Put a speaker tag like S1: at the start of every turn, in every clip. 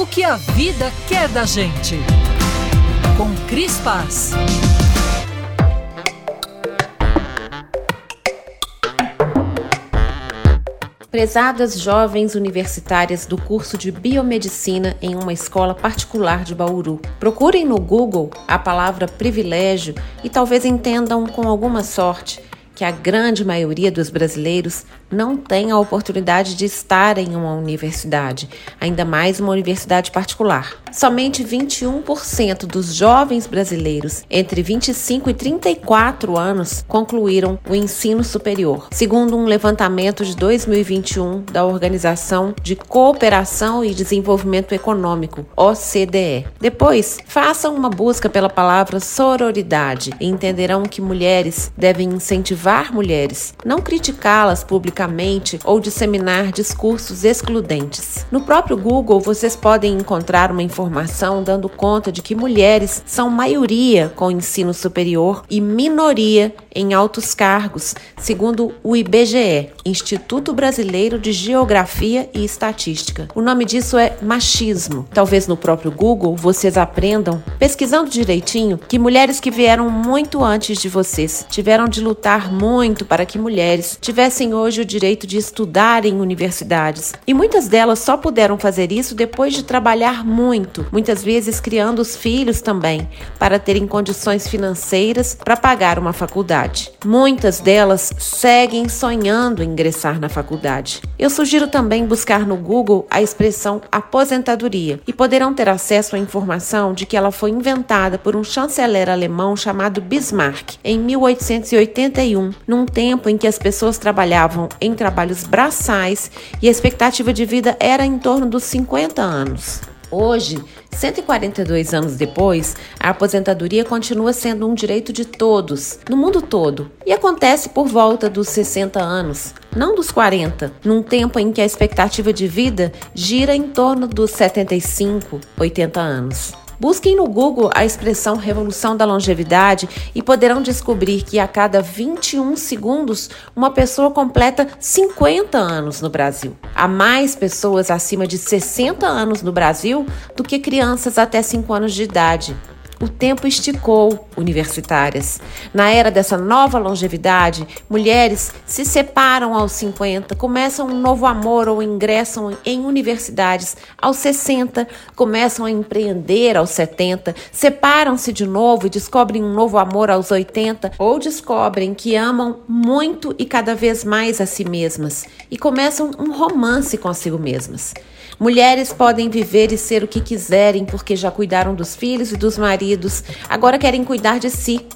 S1: O que a vida quer da gente. Com Cris Paz.
S2: Prezadas jovens universitárias do curso de biomedicina em uma escola particular de Bauru, procurem no Google a palavra privilégio e talvez entendam com alguma sorte que a grande maioria dos brasileiros não tem a oportunidade de estar em uma universidade, ainda mais uma universidade particular. Somente 21% dos jovens brasileiros entre 25 e 34 anos concluíram o ensino superior, segundo um levantamento de 2021 da Organização de Cooperação e Desenvolvimento Econômico, OCDE. Depois, façam uma busca pela palavra sororidade e entenderão que mulheres devem incentivar mulheres, não criticá-las publicamente ou disseminar discursos excludentes. No próprio Google, vocês podem encontrar uma informação dando conta de que mulheres são maioria com ensino superior e minoria em altos cargos, segundo o IBGE, Instituto Brasileiro de Geografia e Estatística. O nome disso é machismo. Talvez no próprio Google vocês aprendam, pesquisando direitinho, que mulheres que vieram muito antes de vocês tiveram de lutar muito para que mulheres tivessem hoje o direito de estudar em universidades. E muitas delas só puderam fazer isso depois de trabalhar muito, muitas vezes criando os filhos também, para terem condições financeiras para pagar uma faculdade. Muitas delas seguem sonhando em ingressar na faculdade. Eu sugiro também buscar no Google a expressão aposentadoria e poderão ter acesso à informação de que ela foi inventada por um chanceler alemão chamado Bismarck em 1881, num tempo em que as pessoas trabalhavam em trabalhos braçais e a expectativa de vida era em torno dos 50 anos. Hoje, 142 anos depois, a aposentadoria continua sendo um direito de todos, no mundo todo, e acontece por volta dos 60 anos, não dos 40, num tempo em que a expectativa de vida gira em torno dos 75, 80 anos. Busquem no Google a expressão Revolução da Longevidade e poderão descobrir que a cada 21 segundos uma pessoa completa 50 anos no Brasil. Há mais pessoas acima de 60 anos no Brasil do que crianças até 5 anos de idade o tempo esticou universitárias. Na era dessa nova longevidade, mulheres se separam aos 50, começam um novo amor ou ingressam em universidades aos 60, começam a empreender aos 70, separam-se de novo e descobrem um novo amor aos 80 ou descobrem que amam muito e cada vez mais a si mesmas e começam um romance consigo mesmas. Mulheres podem viver e ser o que quiserem porque já cuidaram dos filhos e dos maridos, agora querem cuidar de si.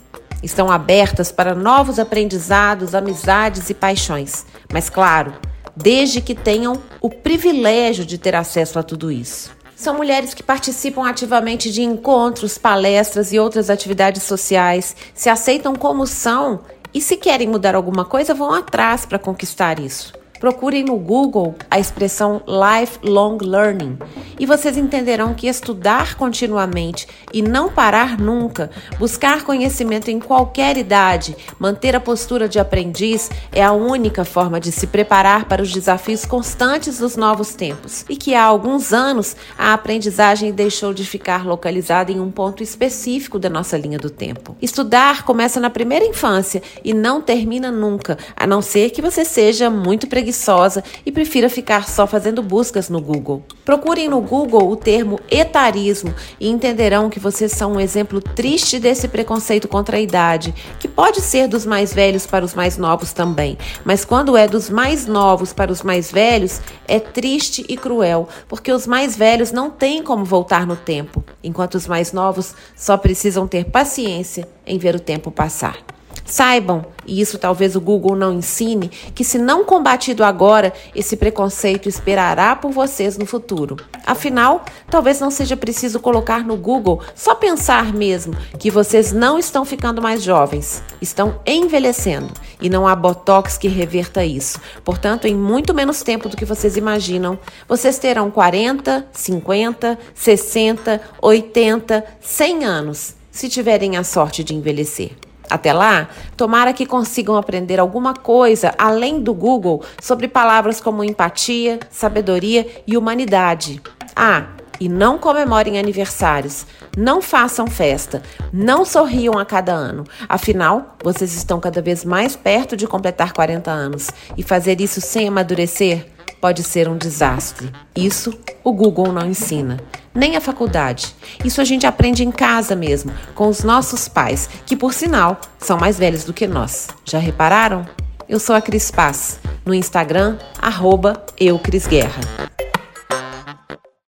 S2: Estão abertas para novos aprendizados, amizades e paixões. Mas, claro, desde que tenham o privilégio de ter acesso a tudo isso. São mulheres que participam ativamente de encontros, palestras e outras atividades sociais, se aceitam como são e, se querem mudar alguma coisa, vão atrás para conquistar isso. Procurem no Google a expressão lifelong learning e vocês entenderão que estudar continuamente e não parar nunca, buscar conhecimento em qualquer idade, manter a postura de aprendiz é a única forma de se preparar para os desafios constantes dos novos tempos e que há alguns anos a aprendizagem deixou de ficar localizada em um ponto específico da nossa linha do tempo. Estudar começa na primeira infância e não termina nunca, a não ser que você seja muito preguiçosa e prefira ficar só fazendo buscas no Google. Procurem no Google o termo etarismo e entenderão que vocês são um exemplo triste desse preconceito contra a idade, que pode ser dos mais velhos para os mais novos também, mas quando é dos mais novos para os mais velhos, é triste e cruel, porque os mais velhos não têm como voltar no tempo, enquanto os mais novos só precisam ter paciência em ver o tempo passar. Saibam, e isso talvez o Google não ensine, que se não combatido agora, esse preconceito esperará por vocês no futuro. Afinal, talvez não seja preciso colocar no Google, só pensar mesmo que vocês não estão ficando mais jovens, estão envelhecendo e não há botox que reverta isso. Portanto, em muito menos tempo do que vocês imaginam, vocês terão 40, 50, 60, 80, 100 anos, se tiverem a sorte de envelhecer. Até lá, tomara que consigam aprender alguma coisa além do Google sobre palavras como empatia, sabedoria e humanidade. Ah, e não comemorem aniversários, não façam festa, não sorriam a cada ano. Afinal, vocês estão cada vez mais perto de completar 40 anos e fazer isso sem amadurecer pode ser um desastre. Isso o Google não ensina, nem a faculdade. Isso a gente aprende em casa mesmo, com os nossos pais, que por sinal são mais velhos do que nós. Já repararam? Eu sou a Cris Paz, no Instagram, arroba eucrisguerra.